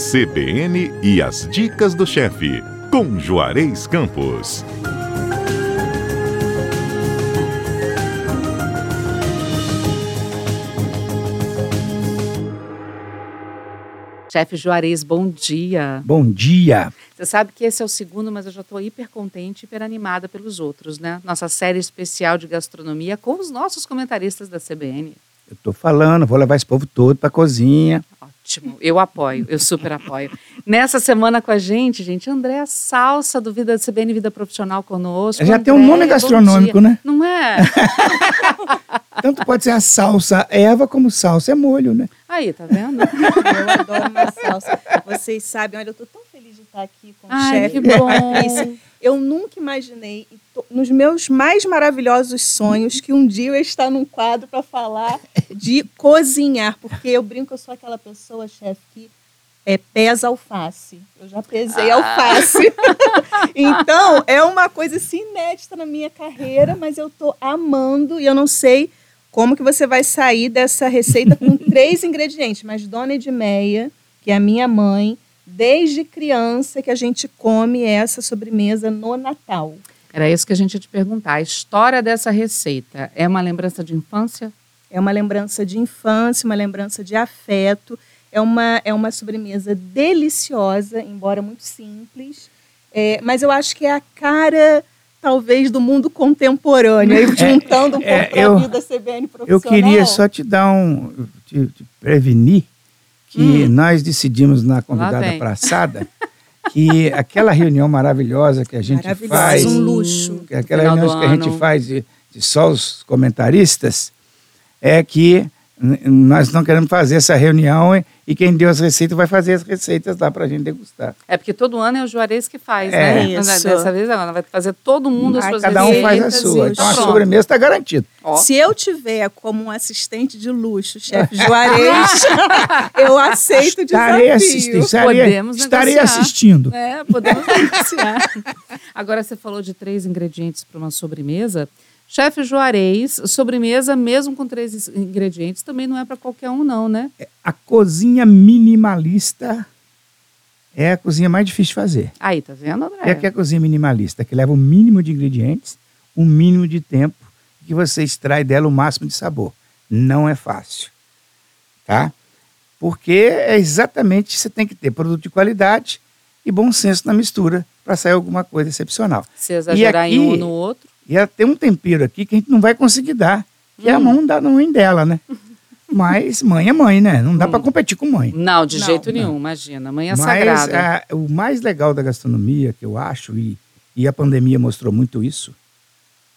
CBN e as dicas do chefe, com Juarez Campos. Chefe Juarez, bom dia. Bom dia. Você sabe que esse é o segundo, mas eu já estou hiper contente, hiper animada pelos outros, né? Nossa série especial de gastronomia com os nossos comentaristas da CBN. Eu estou falando, vou levar esse povo todo para a cozinha. Ótimo, eu apoio, eu super apoio. Nessa semana com a gente, gente, Andréa Salsa do Vida CBN Vida Profissional conosco. Já tem um nome gastronômico, né? Não é? Tanto pode ser a salsa Eva como salsa é molho, né? Aí, tá vendo? Eu adoro uma salsa. Vocês sabem, olha, eu tô tão feliz de estar aqui com o Ai, chefe. que bom. Eu nunca imaginei, e nos meus mais maravilhosos sonhos, que um dia eu ia estar num quadro para falar de cozinhar, porque eu brinco que eu sou aquela pessoa, chefe, que é, pesa alface. Eu já pesei Ah. alface. então, é uma coisa assim, inédita na minha carreira, mas eu tô amando e eu não sei como que você vai sair dessa receita com três ingredientes. Mas Dona Edmeia, que é a minha mãe, desde criança que a gente come essa sobremesa no Natal. Era isso que a gente ia te perguntar. A história dessa receita é uma lembrança de infância? É uma lembrança de infância, uma lembrança de afeto. É uma, é uma sobremesa deliciosa, embora muito simples. É, mas eu acho que é a cara, talvez, do mundo contemporâneo. Aí, juntando um pouco é, com a eu- vida CBN profissional. Eu queria só te dar um. te, te prevenir que Hum. nós decidimos na convidada vem. que aquela reunião maravilhosa que a gente faz, um luxo. que aquela reunião que a gente faz de, de só os comentaristas, é que nós não queremos fazer essa reunião e, e quem deu as receitas vai fazer as receitas lá para a gente degustar. É porque todo ano é o Juarez que faz, É. né? Isso. Dessa vez ela vai fazer todo mundo as suas Cada um faz a receitas sua. Então a sobremesa está garantida. Ó. Se eu tiver como um assistente de luxo, chefe Juarez, eu aceito o Estarei desafio. assistindo. Estarei, Podemos estarei negociar. assistindo. É, podemos negociar. Agora você falou de três ingredientes para uma sobremesa. Chefe Juarez, sobremesa mesmo com três ingredientes também não é para qualquer um não, né? A cozinha minimalista é a cozinha mais difícil de fazer. Aí, tá vendo, André? É que a cozinha minimalista, que leva o mínimo de ingredientes, o mínimo de tempo, que você extrai dela o máximo de sabor. Não é fácil. Tá? Porque é exatamente você tem que ter produto de qualidade e bom senso na mistura para sair alguma coisa excepcional. Se exagerar E em um aqui- ou no outro. E ela tem um tempero aqui que a gente não vai conseguir dar, que é a Hum. mão da mãe dela, né? Mas mãe é mãe, né? Não dá Hum. para competir com mãe. Não, de Não, jeito não. nenhum, imagina. Mãe é Mas sagrada. a- o mais legal da gastronomia, que eu acho, e, e a pandemia mostrou muito isso,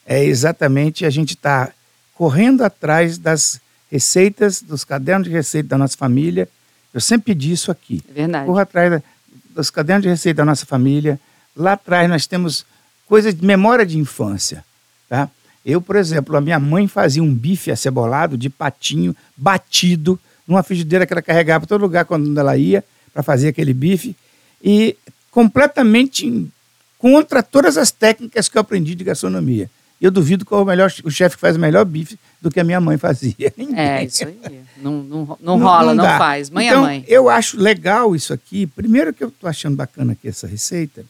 é exatamente a gente estar correndo atrás das receitas, dos cadernos de receita da nossa família. Eu sempre pedi isso aqui. É verdade. Corra atrás da- dos cadernos de receita da nossa família. Lá atrás nós temos coisas de memória de infância. Tá? Eu, por exemplo, a minha mãe fazia um bife acebolado de patinho batido numa frigideira que ela carregava para todo lugar quando ela ia para fazer aquele bife e completamente contra todas as técnicas que eu aprendi de gastronomia. Eu duvido qual é o melhor o chefe que faz o melhor bife do que a minha mãe fazia. É, isso aí. Não, não, não rola, não, dá. faz. Mãe então, é mãe. Eu acho legal isso aqui. Primeiro que eu estou achando bacana aqui essa receita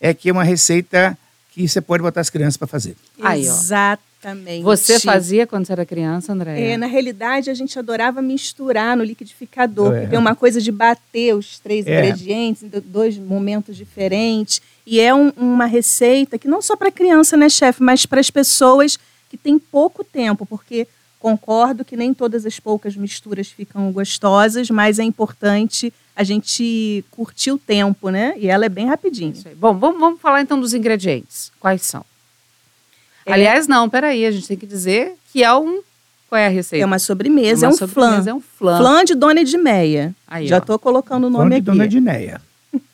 é que é uma receita que você pode botar as crianças para fazer. Aí, ó. Exatamente. Você fazia quando você era criança, André? É, na realidade, a gente adorava misturar no liquidificador, É. porque tem uma coisa de bater os três É. ingredientes em do- dois momentos diferentes. E é um- uma receita que não só para criança, né, chefe, mas para as pessoas que têm pouco tempo, porque concordo que nem todas as poucas misturas ficam gostosas, mas é importante a gente curtir o tempo, né? E ela é bem rapidinho. Isso aí. Bom, vamos, vamos falar então dos ingredientes. Quais são? É. Aliás, não, peraí, a gente tem que dizer que é um. Qual é a receita? É uma sobremesa, é, uma um flan. sobremesa, É um flan. Flan de Dona Edmeia. Aí, Já estou colocando o nome de Dona aqui. Dineia.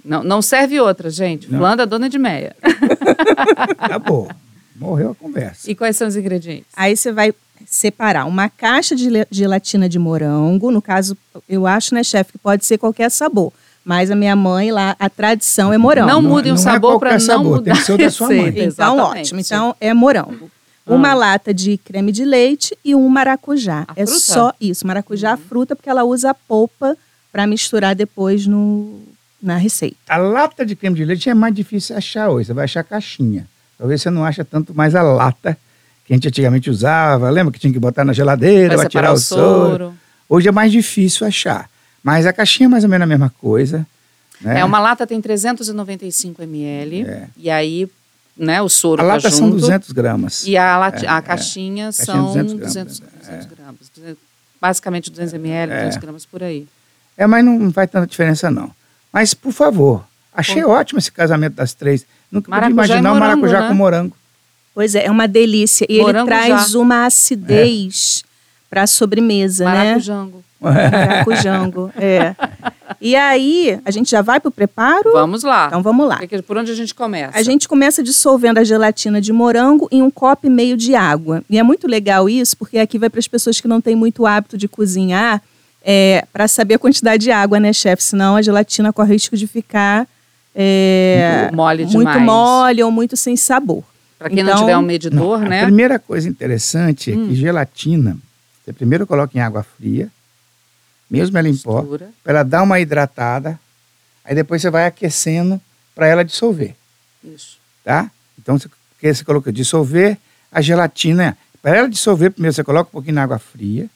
Não, não serve outra, gente. Não. Flan da Dona de Meia. Acabou. Morreu a conversa. E quais são os ingredientes? Aí você vai separar uma caixa de gelatina de morango. No caso, eu acho, né, chefe, que pode ser qualquer sabor. Mas a minha mãe lá, a tradição é morango. Não Não- mudem o é sabor para qualquer não sabor, mudar tem que ser o da sua mãe. Então, exatamente. ótimo. Então, é morango. Ah. Uma lata de creme de leite e um maracujá. A é fruta? só isso. Maracujá, a fruta, porque ela usa a polpa para misturar depois no, na receita. A lata de creme de leite é mais difícil achar hoje. Você vai achar a caixinha. Talvez você não acha tanto mais a lata que a gente antigamente usava. Lembra que tinha que botar na geladeira para tirar o soro. Hoje é mais difícil achar. Mas a caixinha é mais ou menos a mesma coisa. Né? É, uma lata tem 395 ml. É. E aí, né, o soro A tá lata junto. são 200 gramas. E a, lati- É, a é. caixinha Caixinha são 200 200, gramas, 200 gramas. Basicamente 200 ml, É. 200 gramas por aí. É, mas não faz tanta diferença, não. Mas, por favor, achei ótimo esse casamento das três. Nunca podia imaginar o morango, maracujá né? com morango. Pois é, é uma delícia. E Morango ele traz uma acidez para a sobremesa, né? Maracujango. Maracujango. é. E aí, a gente já vai para o preparo? Vamos lá. Então vamos lá. Por onde a gente começa? A gente começa dissolvendo a gelatina de morango em um copo e meio de água. E é muito legal isso, porque aqui vai para as pessoas que não têm muito hábito de cozinhar, para saber a quantidade de água, né, chefe? Senão a gelatina corre risco de ficar é, Muito mole muito demais. mole ou muito sem sabor. Para quem não Então- tiver um medidor, Não, né? A primeira coisa interessante é Hum. que gelatina, você primeiro coloca em água fria, mesmo ela em pó, para ela dar uma hidratada, aí depois você vai aquecendo para ela dissolver, Isso. tá? Então, você, porque você coloca dissolver a gelatina, para ela dissolver, primeiro você coloca um pouquinho na água fria,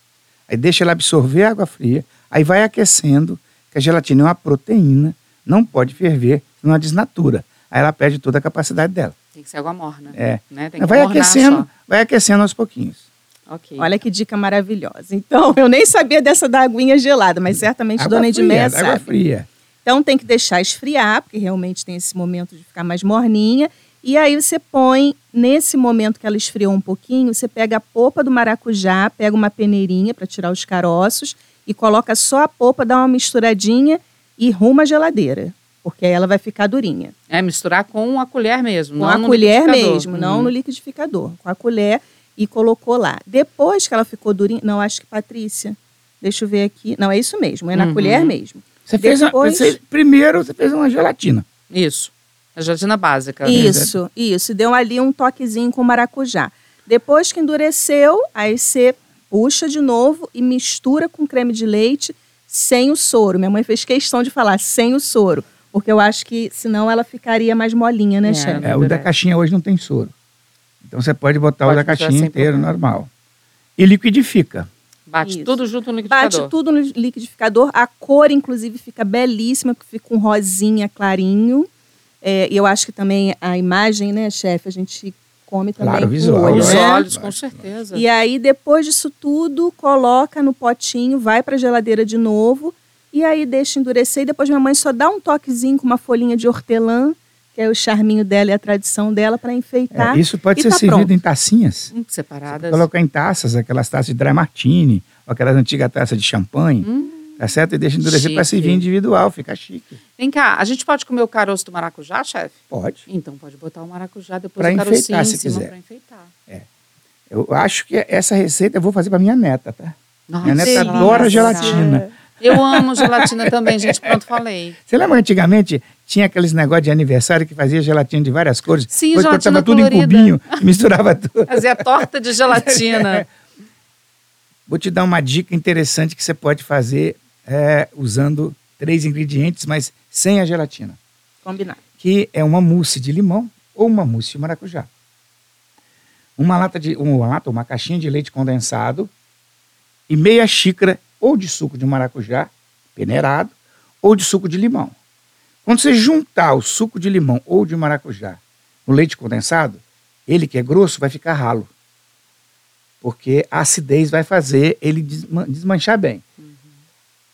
aí deixa ela absorver a água fria, aí vai aquecendo, que a gelatina é uma proteína, não pode ferver, senão ela desnatura. Aí ela perde toda a capacidade dela. Tem que ser água morna. É. Né? Tem que vai aquecendo, vai aquecendo aos pouquinhos. só. Ok. Olha que dica maravilhosa. Então, eu nem sabia dessa da aguinha gelada, mas certamente Água Dona Edmeia água sabe. fria. Então tem que deixar esfriar, porque realmente tem esse momento de ficar mais morninha. E aí você põe, nesse momento que ela esfriou um pouquinho, você pega a polpa do maracujá, pega uma peneirinha para tirar os caroços e coloca só a polpa, dá uma misturadinha e ruma a geladeira, porque aí ela vai ficar durinha. É misturar com a colher mesmo. Com não a no colher mesmo, não Uhum. no liquidificador. Com a colher e colocou lá. Depois que ela ficou durinha, não, acho que Patrícia, deixa eu ver aqui. Não, é isso mesmo, é na Uhum. colher mesmo. Você fez uma, Depois- você- primeiro você fez uma gelatina. Isso. A gelatina básica. Isso, isso. Deu ali um toquezinho com maracujá. Depois que endureceu, aí você puxa de novo e mistura com creme de leite sem o soro. Minha mãe fez questão de falar sem o soro, porque eu acho que senão ela ficaria mais molinha, né, É, chefe? É, o da caixinha hoje não tem soro. Então você pode botar Pode o da caixinha inteiro, problema. normal. E liquidifica. Bate Isso. tudo junto no liquidificador. Bate tudo no liquidificador. A cor, inclusive, fica belíssima, porque fica um rosinha clarinho. É, e eu acho que também a imagem, né, chefe, a gente come também Claro, com visual, olho, Os né? olhos, com certeza. E aí, depois disso tudo, coloca no potinho, vai para a geladeira de novo. E aí deixa endurecer. E depois minha mãe só dá um toquezinho com uma folhinha de hortelã, que é o charminho dela e a tradição dela, para enfeitar. É, isso pode e ser tá servido pronto. em tacinhas. Hum, separadas. Colocar em taças, aquelas taças de dry martini, ou aquelas antigas taças de champanhe. Hum, Tá certo? E deixa endurecer para servir individual, fica chique. Vem cá, a gente pode comer o caroço do maracujá, chefe? Pode. Então pode botar o maracujá depois Pra o carocinho enfeitar, em se cima quiser. para enfeitar. Eu acho que essa receita eu vou fazer para minha neta, tá? Nossa, Minha neta adora gelatina. Eu amo gelatina também, gente. Pronto, falei. Você lembra antigamente tinha aqueles negócios de aniversário que fazia gelatina de várias cores? Sim, Depois gelatina cortava tudo em colorida. cubinho, misturava tudo. Fazer a torta de gelatina. Vou te dar uma dica interessante que você pode fazer é, usando três ingredientes, mas sem a gelatina. Combinado. Que é uma mousse de limão ou uma mousse de maracujá. Uma lata de uma lata, uma caixinha de leite condensado e meia xícara ou de suco de maracujá peneirado ou de suco de limão. Quando você juntar o suco de limão ou de maracujá no leite condensado, ele que é grosso vai ficar ralo. Porque a acidez vai fazer ele desma- desmanchar bem.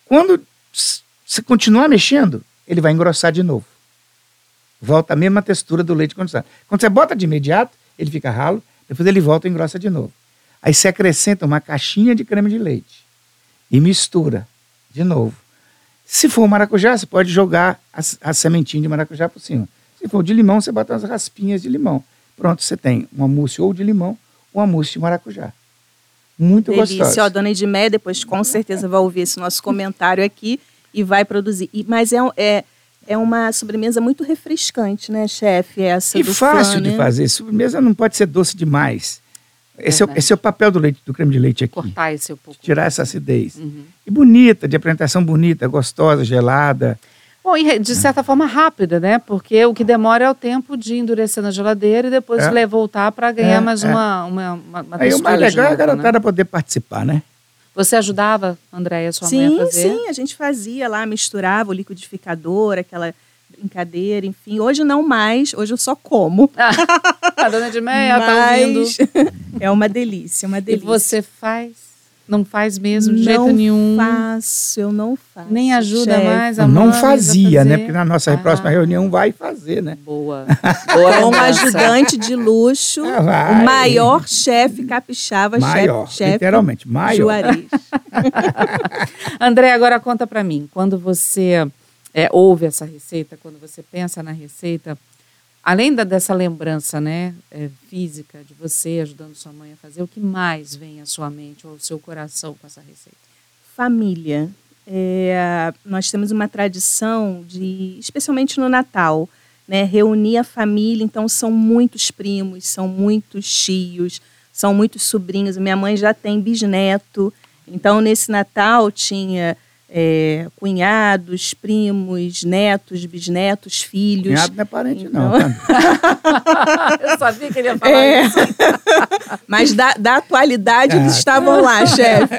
Quando s- você continuar mexendo, ele vai engrossar de novo. Volta a mesma textura do leite condensado. Quando você bota de imediato, ele fica ralo, depois ele volta e engrossa de novo. Aí você acrescenta uma caixinha de creme de leite e mistura de novo. Se for maracujá, você pode jogar as- a, sementinha de maracujá por cima. Se for de limão, você bota umas raspinhas de limão. Pronto, você tem uma mousse ou de limão ou uma mousse de maracujá. Muito Delícia. Ó, gostosa. dona Edmeia depois com certeza vai ouvir esse nosso comentário aqui e vai produzir. E- mas é, é, é uma sobremesa muito refrescante, né, chefe? Essa E fácil de né? fazer. Sobremesa não pode ser doce demais. Esse é, esse é o papel do leite, do creme de leite aqui. Cortar esse um pouco. Tirar essa acidez. Uhum. E bonita, de apresentação bonita, gostosa, gelada. Bom, e de certa forma rápida, né? Porque o que demora é o tempo de endurecer na geladeira e depois É. voltar para ganhar É, mais é. uma, uma, uma, uma Aí o mais legal é a né? garotada poder participar, né? Você ajudava, Andréia, sua mãe Sim, a fazer? sim, a gente fazia lá, misturava o liquidificador, aquela brincadeira, enfim. Hoje não mais, hoje eu só como. A dona de meia tá ouvindo. É uma delícia, uma E delícia. você faz? Não faz mesmo, de não jeito nenhum. faço, eu não faço. Nem ajuda chefe. mais a não fazia, né? Porque na nossa Ah. próxima reunião vai fazer, né? Boa. Boa Com um ajudante de luxo, Ah, vai. o maior chefe capixaba, Maior, chefe, chefe literalmente, maior. Juarez. André, agora conta pra mim. Quando você é, ouve essa receita, quando você pensa na receita, além da, dessa lembrança né, é, física de você ajudando sua mãe a fazer, o que mais vem à sua mente ou ao seu coração com essa receita? Família. É, nós temos uma tradição de, especialmente no Natal, né, reunir a família. Então são muitos primos, são muitos tios, são muitos sobrinhos. Minha mãe já tem bisneto. Então nesse Natal tinha é, cunhados, primos, netos, bisnetos, filhos. Cunhado não é parente, não. Então- tá? Eu sabia que ele ia falar É. isso. Mas da, da atualidade eles Ah, estavam lá, chefe.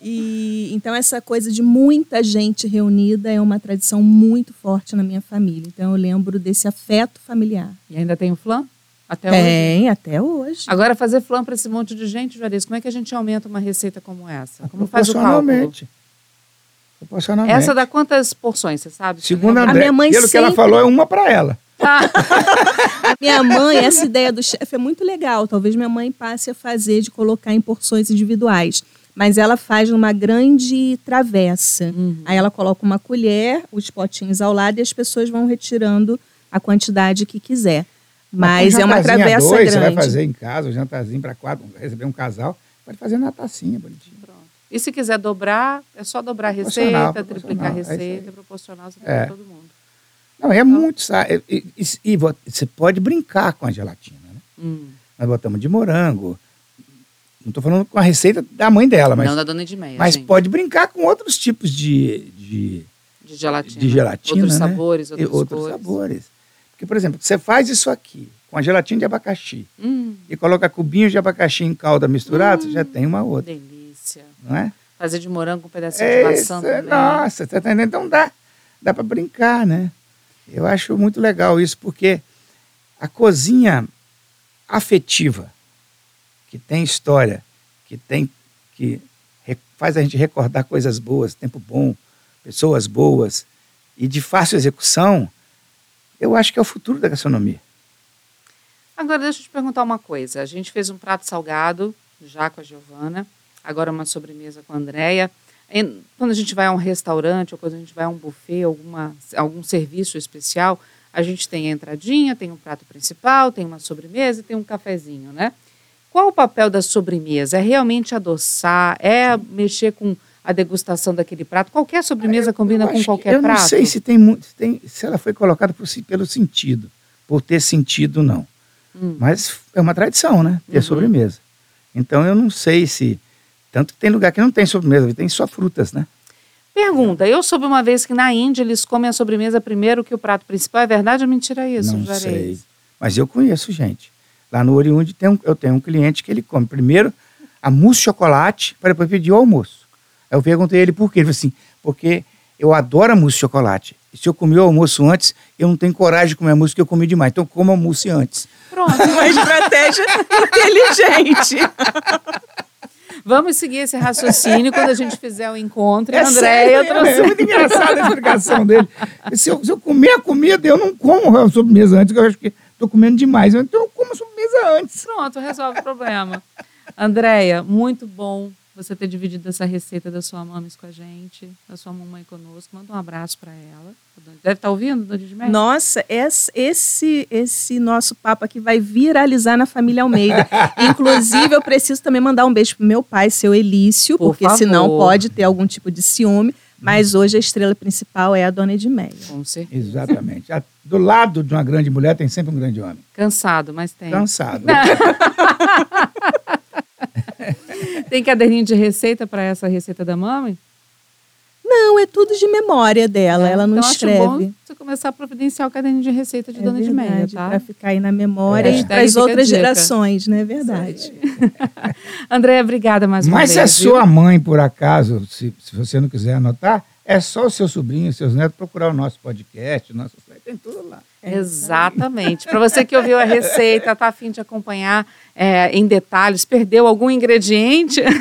E então essa coisa de muita gente reunida é uma tradição muito forte na minha família. Então eu lembro desse afeto familiar. E ainda tem o flan? Até hoje? Tem, até hoje. Agora, fazer flan para esse monte de gente, Juarez, como é que a gente aumenta uma receita como essa? Como faz o cálculo? Proporcionalmente. Essa dá quantas porções, você sabe? Segundo a? André, minha mãe pelo que ela sempre- falou, é uma para ela. A minha mãe, essa ideia do chefe é muito legal. Talvez minha mãe passe a fazer de colocar em porções individuais. Mas ela faz numa grande travessa. Uhum. Aí ela coloca uma colher, os potinhos ao lado e as pessoas vão retirando a quantidade que quiser. Mas um é uma travessa dois, Você vai grande. fazer em casa, um jantarzinho para quatro, receber um casal, pode fazer na tacinha, bonitinho. E se quiser dobrar, é só dobrar a Proporcional, receita, triplicar a proporcional, é isso aí. receita, proporcional, É. para todo mundo. Não, é muito. sa- E, e- e vo- você pode brincar com a gelatina, né? Hum. Nós botamos de morango. Não estou falando com a receita da mãe dela, mas, Não da dona Edmeia, mas pode brincar com outros tipos de, de, De gelatina. de gelatina. Outros né? sabores, outros cores. sabores. Porque, por exemplo, você faz isso aqui com a gelatina de abacaxi Hum, e coloca cubinhos de abacaxi em calda misturado, você já tem uma outra, delícia. Não é? Fazer de morango com um pedacinho É de maçã é- também. nossa, tá entendendo? Então dá, dá para brincar, né? Eu acho muito legal isso, porque a cozinha afetiva, que tem história, que tem que faz a gente recordar coisas boas, tempo bom, pessoas boas e de fácil execução, eu acho que é o futuro da gastronomia. Agora, deixa eu te perguntar uma coisa. A gente fez um prato salgado, já com a Giovana, agora uma sobremesa com a Andrea. Quando a gente vai a um restaurante ou quando a gente vai a um buffet, alguma, algum serviço especial, a gente tem a entradinha, tem um prato principal, tem uma sobremesa e tem um cafezinho, né? Qual o papel da sobremesa? É realmente adoçar? É mexer com a degustação daquele prato? Qualquer sobremesa combina Eu com acho que- qualquer eu prato? não sei se tem muito, se, tem- se ela foi colocada por pelo sentido, por ter sentido não. Hum. Mas é uma tradição, né? Ter Uhum. sobremesa. Então eu não sei se tanto que tem lugar que não tem sobremesa, tem só frutas, né? Pergunta, eu soube uma vez que na Índia eles comem a sobremesa primeiro que o prato principal. É verdade ou mentira isso, não Juarez? sei. Mas eu conheço gente. Lá no Oriundi tem um, eu tenho um cliente que ele come primeiro a mousse de chocolate para depois pedir o almoço. Aí eu perguntei ele por quê. Ele falou assim, porque eu adoro a mousse de chocolate. E se eu comer o almoço antes, eu não tenho coragem de comer a mousse porque eu comi demais. Então coma a mousse antes. Pronto. Uma estratégia inteligente. Vamos seguir esse raciocínio quando a gente fizer o encontro. E É a Andréia sério, trouxe... é muito engraçada a explicação dele. Se eu, se eu comer a comida, eu não como a sobremesa antes, porque eu acho que estou comendo demais. Então eu como a sobremesa antes. Pronto, resolve o problema. Andréia, muito bom você ter dividido essa receita da sua mames com a gente, da sua mamãe conosco. Manda um abraço para ela. Deve estar ouvindo, Dona Edmeia? Nossa, esse, esse, nosso papo aqui vai viralizar na família Almeida. Inclusive, eu preciso também mandar um beijo pro meu pai, seu Elício, Por porque senão favor. pode ter algum tipo de ciúme. Mas hoje a estrela principal é a Dona Edmeia. Com certeza. Exatamente. Do lado de uma grande mulher tem sempre um grande homem. Cansado, mas tem. Cansado. Tem caderninho de receita para essa receita da mãe? Não, é tudo de memória dela. Ela não então, Acho escreve. bom você começar a providenciar o caderninho de receita de É Dona de Meia, verdade, tá? Para ficar aí na memória É. e para as outras gerações, não é verdade? Andréia, obrigada mais uma Mas vez. se a viu? sua mãe, por acaso, se, se você não quiser anotar, é só o seu sobrinho, seus netos procurar o nosso podcast, o nosso site, tem tudo lá. Exatamente. Para você que ouviu a receita, está afim de acompanhar é, em detalhes, perdeu algum ingrediente,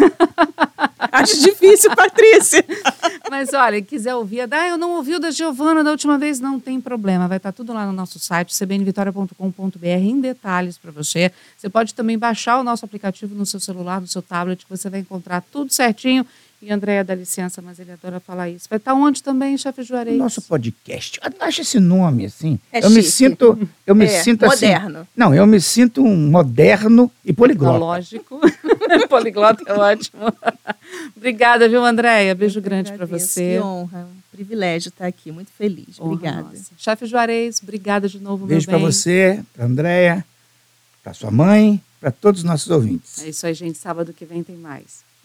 Acho difícil, Patrícia. mas olha, quiser ouvir, ah, eu não ouvi o da Giovana da última vez, não tem problema, vai estar tudo lá no nosso site, cbnvitoria.com.br, em detalhes para você. Você pode também baixar o nosso aplicativo no seu celular, no seu tablet, que você vai encontrar tudo certinho. E Andréia dá licença, mas ele adora falar isso. Vai estar onde também, chefe Juarez? nosso podcast. Acha esse nome assim. É eu me chique. sinto, eu me É, sinto assim. moderno. Não, eu me sinto um moderno e poliglota. Lógico. Poliglota é ótimo. Obrigada, viu, Andréia? Beijo grande para você. Que honra, um privilégio estar aqui, muito feliz. Honra Obrigada. nossa. Chefe Juarez, obrigada de novo, Beijo meu para bem. você, para Andréia, para sua mãe, para todos os nossos ouvintes. É isso aí, gente. Sábado que vem tem mais.